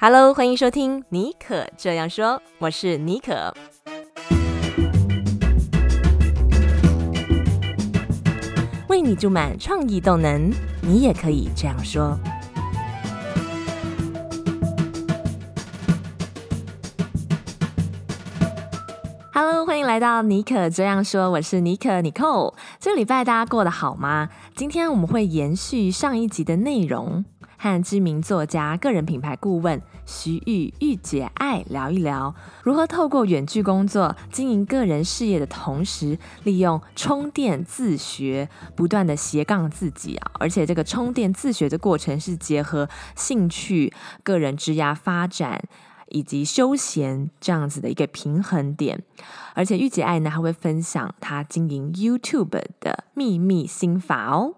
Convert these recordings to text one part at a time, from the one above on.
Hello，欢迎收听尼可这样说，我是尼可。为你注满创意动能，你也可以这样说。Hello，欢迎来到尼可这样说，我是尼可 Nicole。这个礼拜大家过得好吗？今天我们会延续上一集的内容。和知名作家、个人品牌顾问徐玉玉姐爱聊一聊，如何透过远距工作经营个人事业的同时，利用充电自学，不断的斜杠自己啊！而且这个充电自学的过程是结合兴趣、个人职涯发展以及休闲这样子的一个平衡点。而且玉姐爱呢，还会分享她经营 YouTube 的秘密心法哦。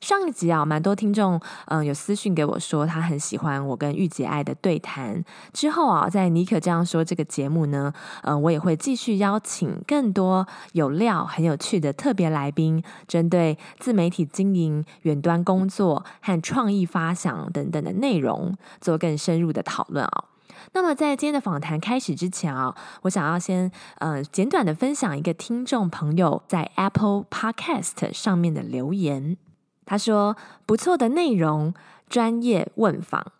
上一集啊，蛮多听众嗯有私讯给我说，他很喜欢我跟誉姐爱的对谈。之后啊，在尼可这样说这个节目呢，嗯，我也会继续邀请更多有料、很有趣的特别来宾，针对自媒体经营、远端工作和创意发想等等的内容，做更深入的讨论啊。那么在今天的访谈开始之前啊，我想要先呃简短的分享一个听众朋友在 Apple Podcast 上面的留言。他说：“不错的内容，专业问访。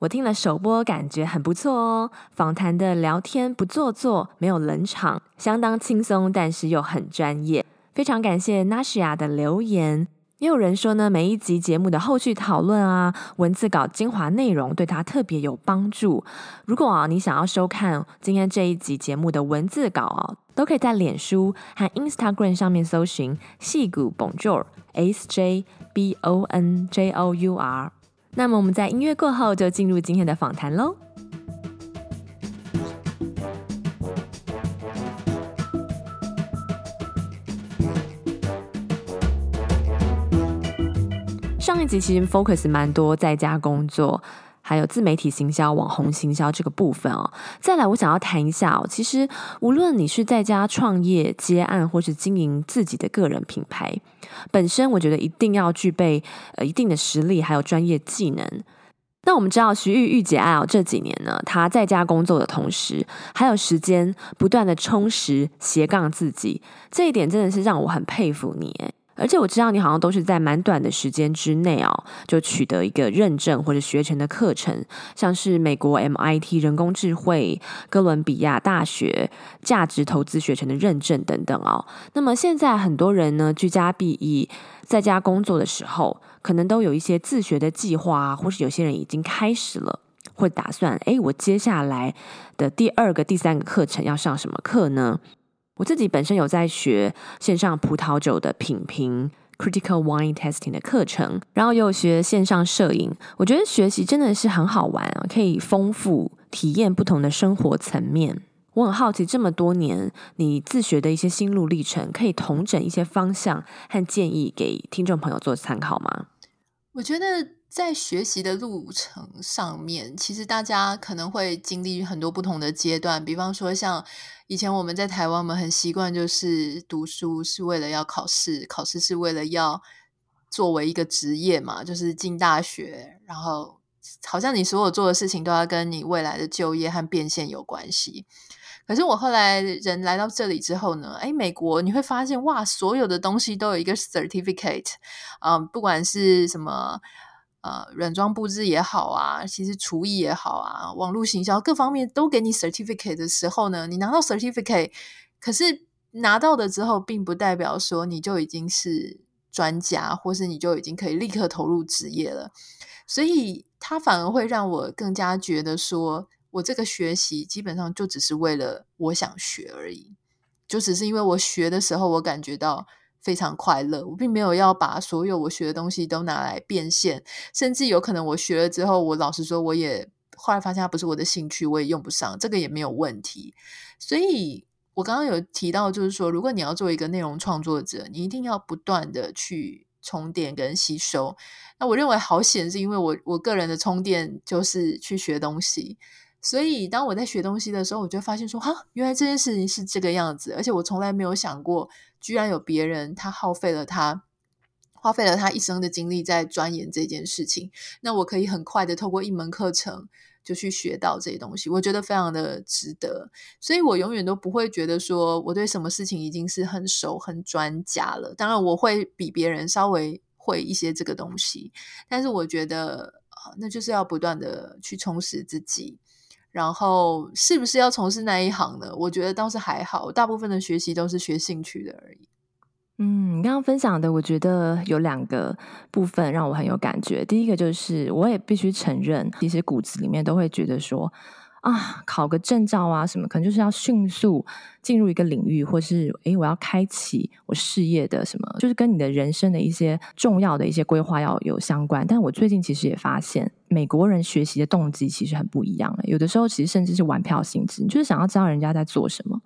我听了首播，感觉很不错哦。访谈的聊天不做作，没有冷场，相当轻松，但是又很专业。非常感谢 Nashia 的留言。也有人说呢，每一集节目的后续讨论啊，文字稿精华内容对他特别有帮助。如果啊，你想要收看今天这一集节目的文字稿啊，都可以在脸书和 Instagram 上面搜寻‘戏骨 Bonjour S J’。” B O N J O U R。那么我们在音乐过后就进入今天的访谈喽。上一集其实 focus 蛮多在家工作。还有自媒体行销、网红行销这个部分哦。再来，我想要谈一下哦。其实，无论你是在家创业、接案，或是经营自己的个人品牌，本身我觉得一定要具备呃一定的实力，还有专业技能。那我们知道，徐玉玉姐爱哦，这几年呢，她在家工作的同时，还有时间不断的充实、斜杠自己，这一点真的是让我很佩服你。而且我知道你好像都是在蛮短的时间之内哦，就取得一个认证或者学成的课程，像是美国 MIT 人工智慧、哥伦比亚大学价值投资学成的认证等等哦。那么现在很多人呢，居家避疫，在家工作的时候，可能都有一些自学的计划，或是有些人已经开始了，会打算，诶，我接下来的第二个、第三个课程要上什么课呢？我自己本身有在学线上葡萄酒的品评 （critical wine Testing） 的课程，然后又学线上摄影。我觉得学习真的是很好玩啊，可以丰富体验不同的生活层面。我很好奇，这么多年你自学的一些心路历程，可以同整一些方向和建议给听众朋友做参考吗？我觉得在学习的路程上面，其实大家可能会经历很多不同的阶段，比方说像。以前我们在台湾，我们很习惯就是读书是为了要考试，考试是为了要作为一个职业嘛，就是进大学，然后好像你所有做的事情都要跟你未来的就业和变现有关系。可是我后来人来到这里之后呢，诶，美国你会发现哇，所有的东西都有一个 certificate，嗯，不管是什么。呃，软装布置也好啊，其实厨艺也好啊，网络行销各方面都给你 certificate 的时候呢，你拿到 certificate，可是拿到的之后，并不代表说你就已经是专家，或是你就已经可以立刻投入职业了。所以，他反而会让我更加觉得说，我这个学习基本上就只是为了我想学而已，就只是因为我学的时候，我感觉到。非常快乐，我并没有要把所有我学的东西都拿来变现，甚至有可能我学了之后，我老实说，我也后来发现它不是我的兴趣，我也用不上，这个也没有问题。所以我刚刚有提到，就是说，如果你要做一个内容创作者，你一定要不断的去充电跟吸收。那我认为好险，是因为我我个人的充电就是去学东西。所以，当我在学东西的时候，我就发现说，哈，原来这件事情是这个样子，而且我从来没有想过，居然有别人他耗费了他花费了他一生的精力在钻研这件事情。那我可以很快的透过一门课程就去学到这些东西，我觉得非常的值得。所以我永远都不会觉得说我对什么事情已经是很熟、很专家了。当然，我会比别人稍微会一些这个东西，但是我觉得啊，那就是要不断的去充实自己。然后，是不是要从事那一行呢？我觉得倒是还好，大部分的学习都是学兴趣的而已。嗯，你刚刚分享的，我觉得有两个部分让我很有感觉。第一个就是，我也必须承认，其实骨子里面都会觉得说，啊，考个证照啊什么，可能就是要迅速进入一个领域，或是诶，我要开启我事业的什么，就是跟你的人生的一些重要的一些规划要有相关。但我最近其实也发现，美国人学习的动机其实很不一样了。有的时候其实甚至是玩票性质，你就是想要知道人家在做什么。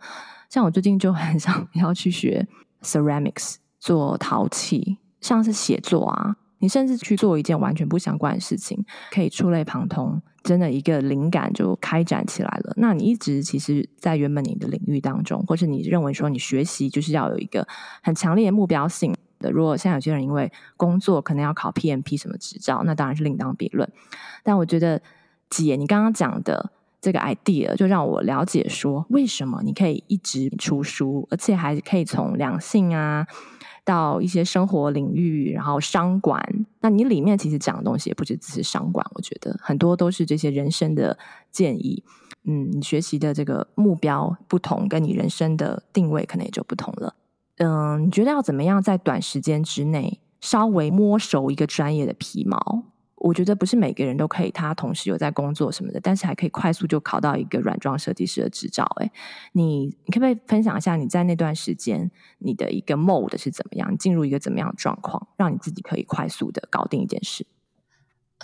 像我最近就很 想要去学。Ceramics 做陶器，像是写作啊，你甚至去做一件完全不相关的事情，可以触类旁通，真的一个灵感就开展起来了。那你一直其实，在原本你的领域当中，或是你认为说你学习就是要有一个很强烈的目标性的。如果像有些人因为工作可能要考 PMP 什么执照，那当然是另当别论。但我觉得姐，你刚刚讲的。这个 idea 就让我了解说，为什么你可以一直出书，而且还可以从两性啊到一些生活领域，然后商管。那你里面其实讲的东西也不只只是商管，我觉得很多都是这些人生的建议。嗯，你学习的这个目标不同，跟你人生的定位可能也就不同了。嗯，你觉得要怎么样在短时间之内稍微摸熟一个专业的皮毛？我觉得不是每个人都可以，他同时有在工作什么的，但是还可以快速就考到一个软装设计师的执照。诶，你你可不可以分享一下你在那段时间你的一个 mode 是怎么样，进入一个怎么样的状况，让你自己可以快速的搞定一件事？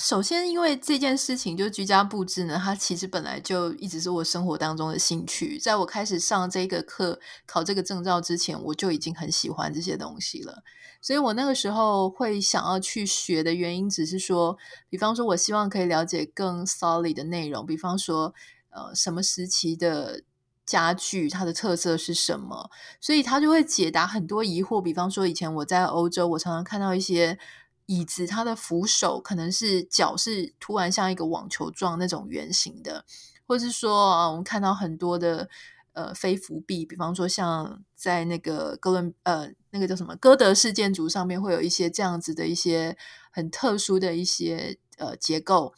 首先，因为这件事情就居家布置呢，它其实本来就一直是我生活当中的兴趣。在我开始上这个课、考这个证照之前，我就已经很喜欢这些东西了。所以我那个时候会想要去学的原因，只是说，比方说，我希望可以了解更 solid 的内容，比方说，呃，什么时期的家具它的特色是什么，所以它就会解答很多疑惑。比方说，以前我在欧洲，我常常看到一些。椅子它的扶手可能是脚是突然像一个网球状那种圆形的，或是说啊，我们看到很多的呃非扶壁，比方说像在那个哥伦呃那个叫什么哥德式建筑上面会有一些这样子的一些很特殊的一些呃结构，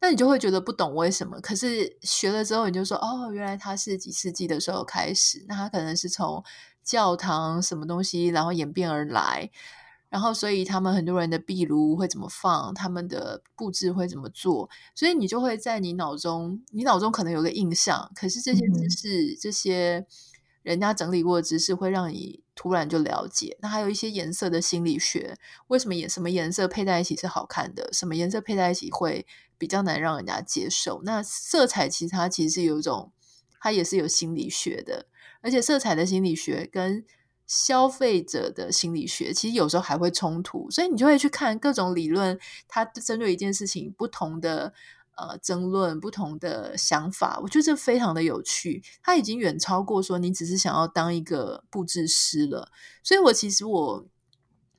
那你就会觉得不懂为什么，可是学了之后你就说哦，原来它是几世纪的时候开始，那它可能是从教堂什么东西然后演变而来。然后，所以他们很多人的壁炉会怎么放，他们的布置会怎么做，所以你就会在你脑中，你脑中可能有个印象。可是这些知识，嗯、这些人家整理过的知识，会让你突然就了解。那还有一些颜色的心理学，为什么颜什么颜色配在一起是好看的，什么颜色配在一起会比较难让人家接受？那色彩其实它其实是有一种，它也是有心理学的，而且色彩的心理学跟消费者的心理学其实有时候还会冲突，所以你就会去看各种理论，它针对一件事情不同的呃争论、不同的想法，我觉得这非常的有趣。它已经远超过说你只是想要当一个布置师了。所以我其实我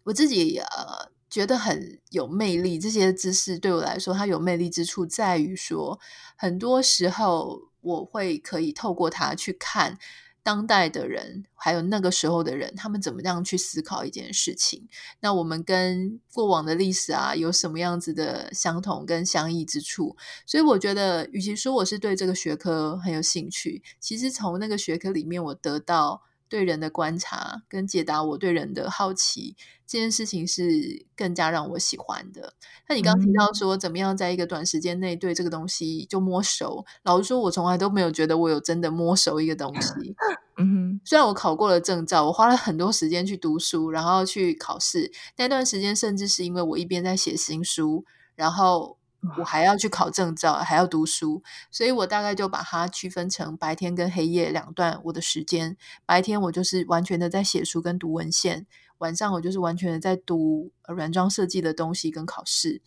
我自己呃觉得很有魅力。这些知识对我来说，它有魅力之处在于说，很多时候我会可以透过它去看。当代的人，还有那个时候的人，他们怎么样去思考一件事情？那我们跟过往的历史啊，有什么样子的相同跟相异之处？所以我觉得，与其说我是对这个学科很有兴趣，其实从那个学科里面，我得到。对人的观察跟解答，我对人的好奇这件事情是更加让我喜欢的。那你刚刚提到说，怎么样在一个短时间内对这个东西就摸熟？老实说，我从来都没有觉得我有真的摸熟一个东西。嗯哼，虽然我考过了证照，我花了很多时间去读书，然后去考试。那段时间甚至是因为我一边在写新书，然后。我还要去考证照，还要读书，所以我大概就把它区分成白天跟黑夜两段我的时间。白天我就是完全的在写书跟读文献，晚上我就是完全的在读软装设计的东西跟考试。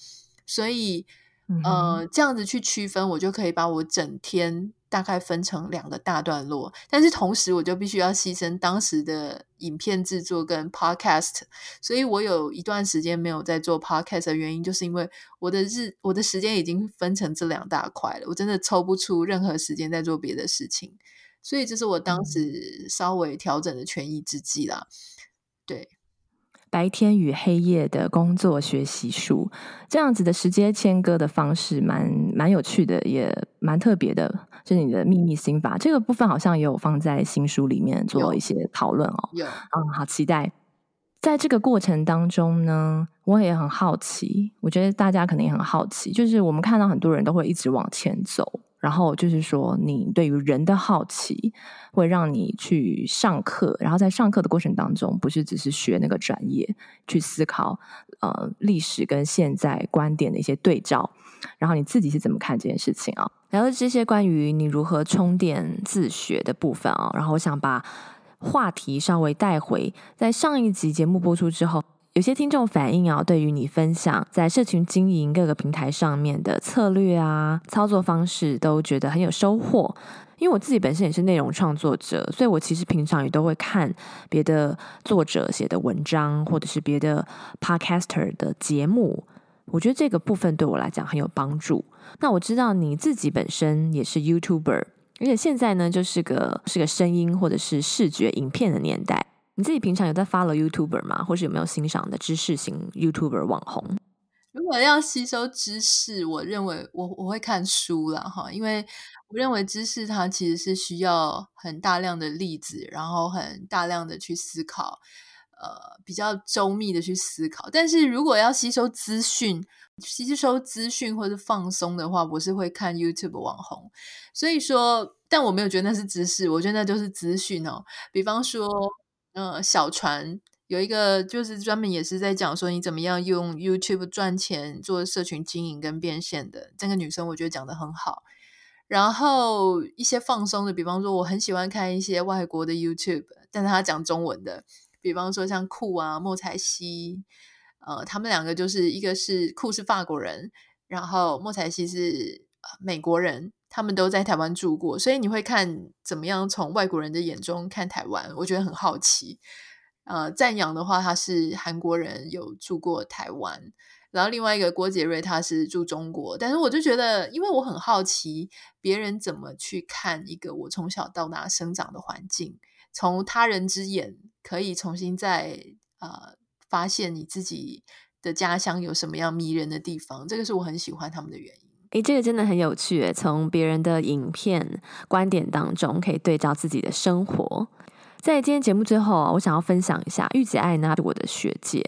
所以嗯、呃，这样子去区分，我就可以把我整天大概分成两个大段落。但是同时，我就必须要牺牲当时的影片制作跟 podcast，所以我有一段时间没有在做 podcast 的原因，就是因为我的日我的时间已经分成这两大块了，我真的抽不出任何时间在做别的事情，所以这是我当时稍微调整的权宜之计啦。对。白天与黑夜的工作学习术，这样子的时间切割的方式蛮蛮有趣的，也蛮特别的。就是你的秘密心法这个部分，好像也有放在新书里面做一些讨论哦。有，嗯，好期待。在这个过程当中呢，我也很好奇，我觉得大家可能也很好奇，就是我们看到很多人都会一直往前走。然后就是说，你对于人的好奇会让你去上课，然后在上课的过程当中，不是只是学那个专业，去思考呃历史跟现在观点的一些对照，然后你自己是怎么看这件事情啊？聊了这些关于你如何充电自学的部分啊，然后我想把话题稍微带回，在上一集节目播出之后。有些听众反映啊，对于你分享在社群经营各个平台上面的策略啊、操作方式，都觉得很有收获。因为我自己本身也是内容创作者，所以我其实平常也都会看别的作者写的文章，或者是别的 podcaster 的节目。我觉得这个部分对我来讲很有帮助。那我知道你自己本身也是 YouTuber，而且现在呢，就是个是个声音或者是视觉影片的年代。你自己平常有在 follow YouTuber 吗？或是有没有欣赏的知识型 YouTuber 网红？如果要吸收知识，我认为我我会看书啦。哈，因为我认为知识它其实是需要很大量的例子，然后很大量的去思考，呃，比较周密的去思考。但是如果要吸收资讯、吸收资讯或者放松的话，我是会看 YouTube 网红。所以说，但我没有觉得那是知识，我觉得那就是资讯哦。比方说。嗯，小船有一个就是专门也是在讲说你怎么样用 YouTube 赚钱做社群经营跟变现的这个女生，我觉得讲得很好。然后一些放松的，比方说我很喜欢看一些外国的 YouTube，但是他讲中文的，比方说像库啊、莫彩希，呃，他们两个就是一个是库是法国人，然后莫彩希是美国人。他们都在台湾住过，所以你会看怎么样从外国人的眼中看台湾，我觉得很好奇。呃，赞扬的话，他是韩国人，有住过台湾。然后另外一个郭杰瑞，他是住中国。但是我就觉得，因为我很好奇别人怎么去看一个我从小到大生长的环境，从他人之眼可以重新再呃发现你自己的家乡有什么样迷人的地方。这个是我很喜欢他们的原因。诶，这个真的很有趣，从别人的影片观点当中可以对照自己的生活。在今天节目最后啊，我想要分享一下，玉姐爱呢是我的学姐，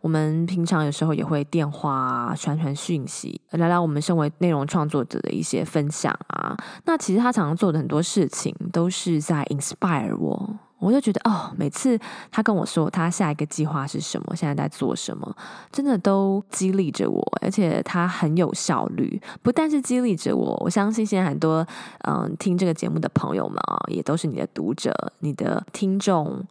我们平常有时候也会电话传传讯息，聊聊我们身为内容创作者的一些分享啊。那其实她常常做的很多事情，都是在 inspire 我。我就觉得哦，每次他跟我说他下一个计划是什么，现在在做什么，真的都激励着我，而且他很有效率。不但是激励着我，我相信现在很多嗯听这个节目的朋友们啊，也都是你的读者、你的听众。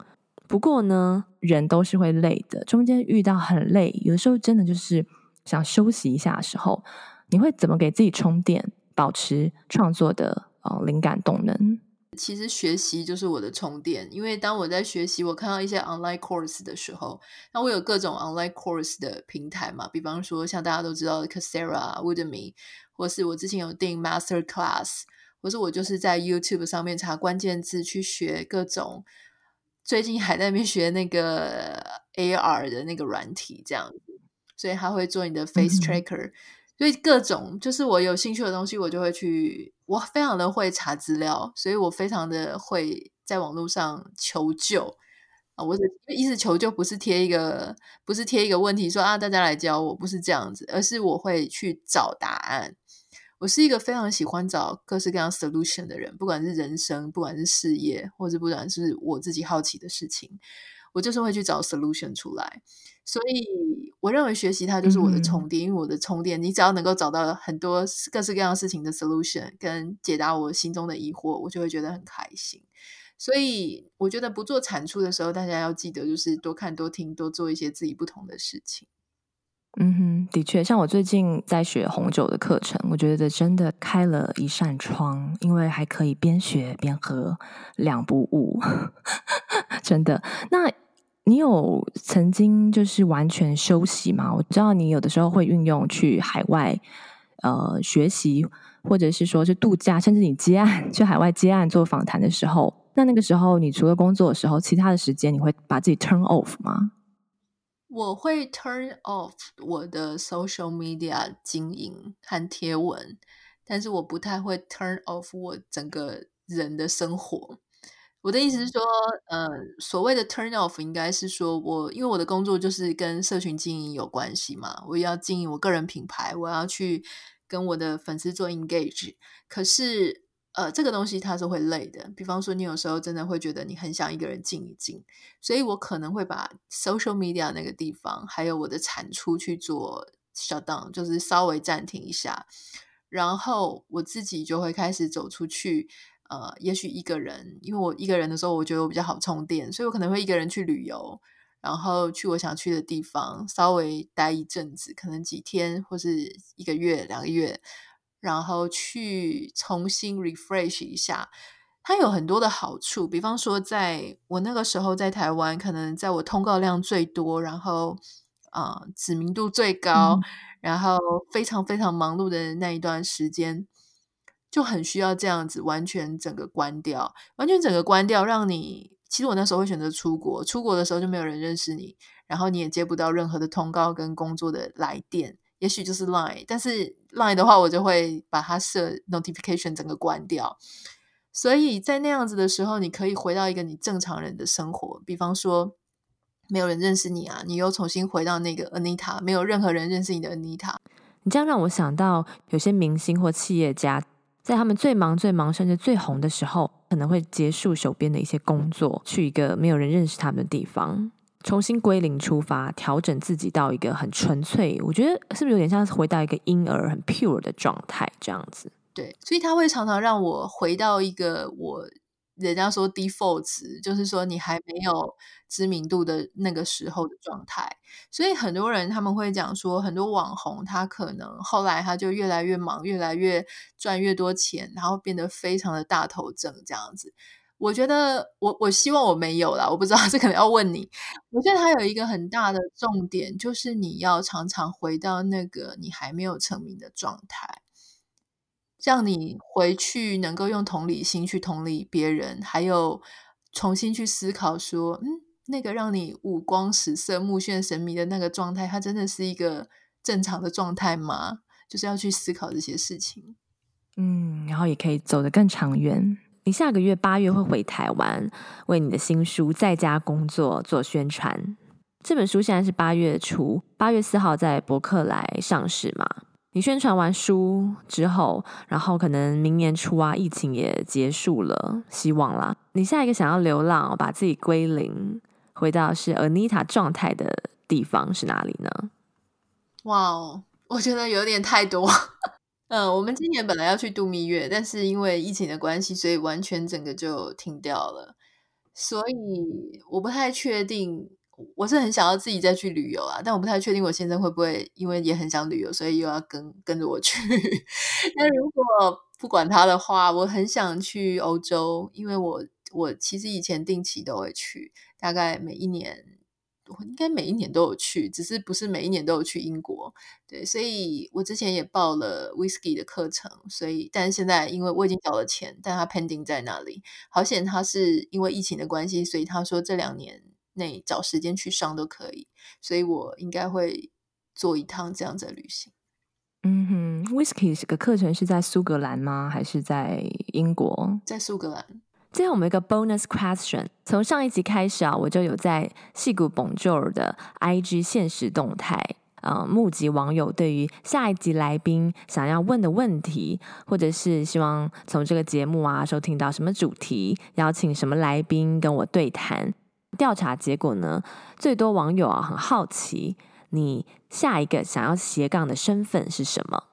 不过呢，人都是会累的，中间遇到很累，有的时候真的就是想休息一下的时候，你会怎么给自己充电，保持创作的呃灵感动能？其实学习就是我的充电，因为当我在学习，我看到一些 online course 的时候，那我有各种 online course 的平台嘛，比方说像大家都知道的 Coursera、Udemy，或是我之前有订 Master Class，或是我就是在 YouTube 上面查关键字去学各种，最近还在那边学那个 AR 的那个软体这样子，所以他会做你的 face tracker。嗯所以各种就是我有兴趣的东西，我就会去。我非常的会查资料，所以我非常的会在网络上求救啊。我的意思求救不是贴一个，不是贴一个问题说啊，大家来教我，不是这样子，而是我会去找答案。我是一个非常喜欢找各式各样 solution 的人，不管是人生，不管是事业，或者不管是我自己好奇的事情，我就是会去找 solution 出来。所以，我认为学习它就是我的充电，嗯、因为我的充电，你只要能够找到很多各式各样事情的 solution，跟解答我心中的疑惑，我就会觉得很开心。所以，我觉得不做产出的时候，大家要记得就是多看、多听、多做一些自己不同的事情。嗯哼，的确，像我最近在学红酒的课程，我觉得真的开了一扇窗，因为还可以边学边喝，两不误，真的。那你有曾经就是完全休息吗？我知道你有的时候会运用去海外呃学习，或者是说是度假，甚至你接案去海外接案做访谈的时候，那那个时候你除了工作的时候，其他的时间你会把自己 turn off 吗？我会 turn off 我的 social media 经营和贴文，但是我不太会 turn off 我整个人的生活。我的意思是说，呃，所谓的 turn off 应该是说我因为我的工作就是跟社群经营有关系嘛，我要经营我个人品牌，我要去跟我的粉丝做 engage，可是。呃，这个东西它是会累的。比方说，你有时候真的会觉得你很想一个人静一静，所以我可能会把 social media 那个地方，还有我的产出去做 shutdown，就是稍微暂停一下，然后我自己就会开始走出去。呃，也许一个人，因为我一个人的时候，我觉得我比较好充电，所以我可能会一个人去旅游，然后去我想去的地方，稍微待一阵子，可能几天或是一个月、两个月。然后去重新 refresh 一下，它有很多的好处。比方说，在我那个时候在台湾，可能在我通告量最多，然后啊、呃、知名度最高，嗯、然后非常非常忙碌的那一段时间，就很需要这样子完全整个关掉，完全整个关掉，让你其实我那时候会选择出国，出国的时候就没有人认识你，然后你也接不到任何的通告跟工作的来电。也许就是 Line，但是 Line 的话，我就会把它设 notification 整个关掉。所以在那样子的时候，你可以回到一个你正常人的生活。比方说，没有人认识你啊，你又重新回到那个 Anita，没有任何人认识你的 Anita。你这样让我想到，有些明星或企业家，在他们最忙、最忙，甚至最红的时候，可能会结束手边的一些工作，去一个没有人认识他们的地方。重新归零出发，调整自己到一个很纯粹，我觉得是不是有点像是回到一个婴儿很 pure 的状态这样子？对，所以他会常常让我回到一个我人家说 default 值，就是说你还没有知名度的那个时候的状态。所以很多人他们会讲说，很多网红他可能后来他就越来越忙，越来越赚越多钱，然后变得非常的大头症这样子。我觉得我我希望我没有啦，我不知道 这可能要问你。我觉得它有一个很大的重点，就是你要常常回到那个你还没有成名的状态，让你回去能够用同理心去同理别人，还有重新去思考说，嗯，那个让你五光十色、目眩神迷的那个状态，它真的是一个正常的状态吗？就是要去思考这些事情。嗯，然后也可以走得更长远。你下个月八月会回台湾，为你的新书《在家工作》做宣传。这本书现在是八月初，八月四号在博客来上市嘛。你宣传完书之后，然后可能明年初啊，疫情也结束了，希望啦。你下一个想要流浪，把自己归零，回到是 Anita 状态的地方是哪里呢？哇哦，我觉得有点太多。嗯，我们今年本来要去度蜜月，但是因为疫情的关系，所以完全整个就停掉了。所以我不太确定，我是很想要自己再去旅游啊，但我不太确定我先生会不会因为也很想旅游，所以又要跟跟着我去。那如果不管他的话，我很想去欧洲，因为我我其实以前定期都会去，大概每一年。我应该每一年都有去，只是不是每一年都有去英国。对，所以我之前也报了 whisky 的课程，所以但是现在因为我已经交了钱，但他 pending 在那里。好险他是因为疫情的关系，所以他说这两年内找时间去上都可以，所以我应该会做一趟这样子的旅行。嗯哼，whisky 这个课程是在苏格兰吗？还是在英国？在苏格兰。最后我们一个 bonus question，从上一集开始啊，我就有在矽谷 Bonjour 的 IG 现实动态，呃，募集网友对于下一集来宾想要问的问题，或者是希望从这个节目啊收听到什么主题，邀请什么来宾跟我对谈。调查结果呢，最多网友啊很好奇，你下一个想要斜杠的身份是什么？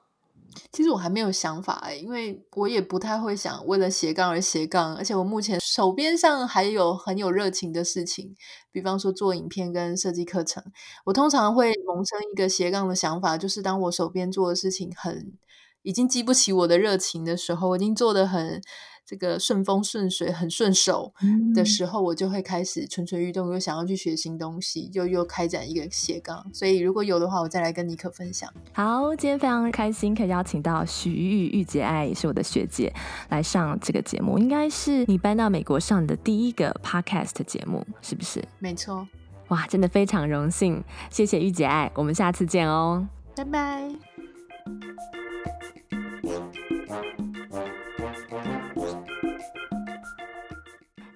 其实我还没有想法哎，因为我也不太会想为了斜杠而斜杠，而且我目前手边上还有很有热情的事情，比方说做影片跟设计课程。我通常会萌生一个斜杠的想法，就是当我手边做的事情很已经激不起我的热情的时候，我已经做得很。这个顺风顺水很顺手的时候，我就会开始蠢蠢欲动，又想要去学新东西，就又开展一个斜杠。所以如果有的话，我再来跟尼克分享。好，今天非常开心可以邀请到徐玉玉姐爱，也是我的学姐来上这个节目，应该是你搬到美国上的第一个 podcast 节目，是不是？没错。哇，真的非常荣幸，谢谢玉姐爱，我们下次见哦，拜拜。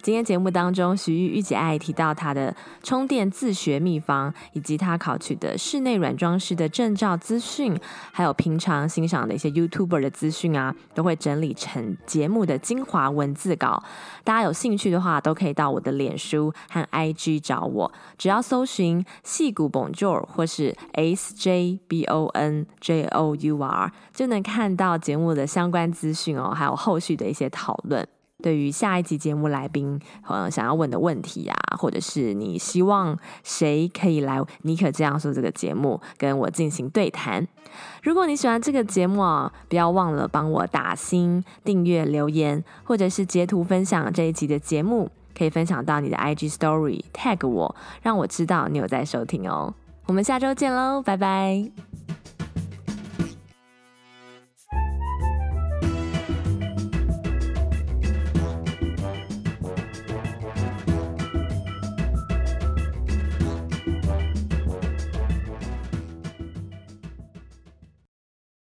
今天节目当中，徐玉玉姐爱提到她的充电自学秘方，以及她考取的室内软装师的证照资讯，还有平常欣赏的一些 YouTuber 的资讯啊，都会整理成节目的精华文字稿。大家有兴趣的话，都可以到我的脸书和 IG 找我，只要搜寻戏骨 Bonjour 或是 S J B O N J O U R，就能看到节目的相关资讯哦，还有后续的一些讨论。对于下一集节目来宾，呃，想要问的问题呀、啊，或者是你希望谁可以来，尼可这样说这个节目跟我进行对谈。如果你喜欢这个节目啊，不要忘了帮我打星、订阅、留言，或者是截图分享这一集的节目，可以分享到你的 IG Story tag 我，让我知道你有在收听哦。我们下周见喽，拜拜。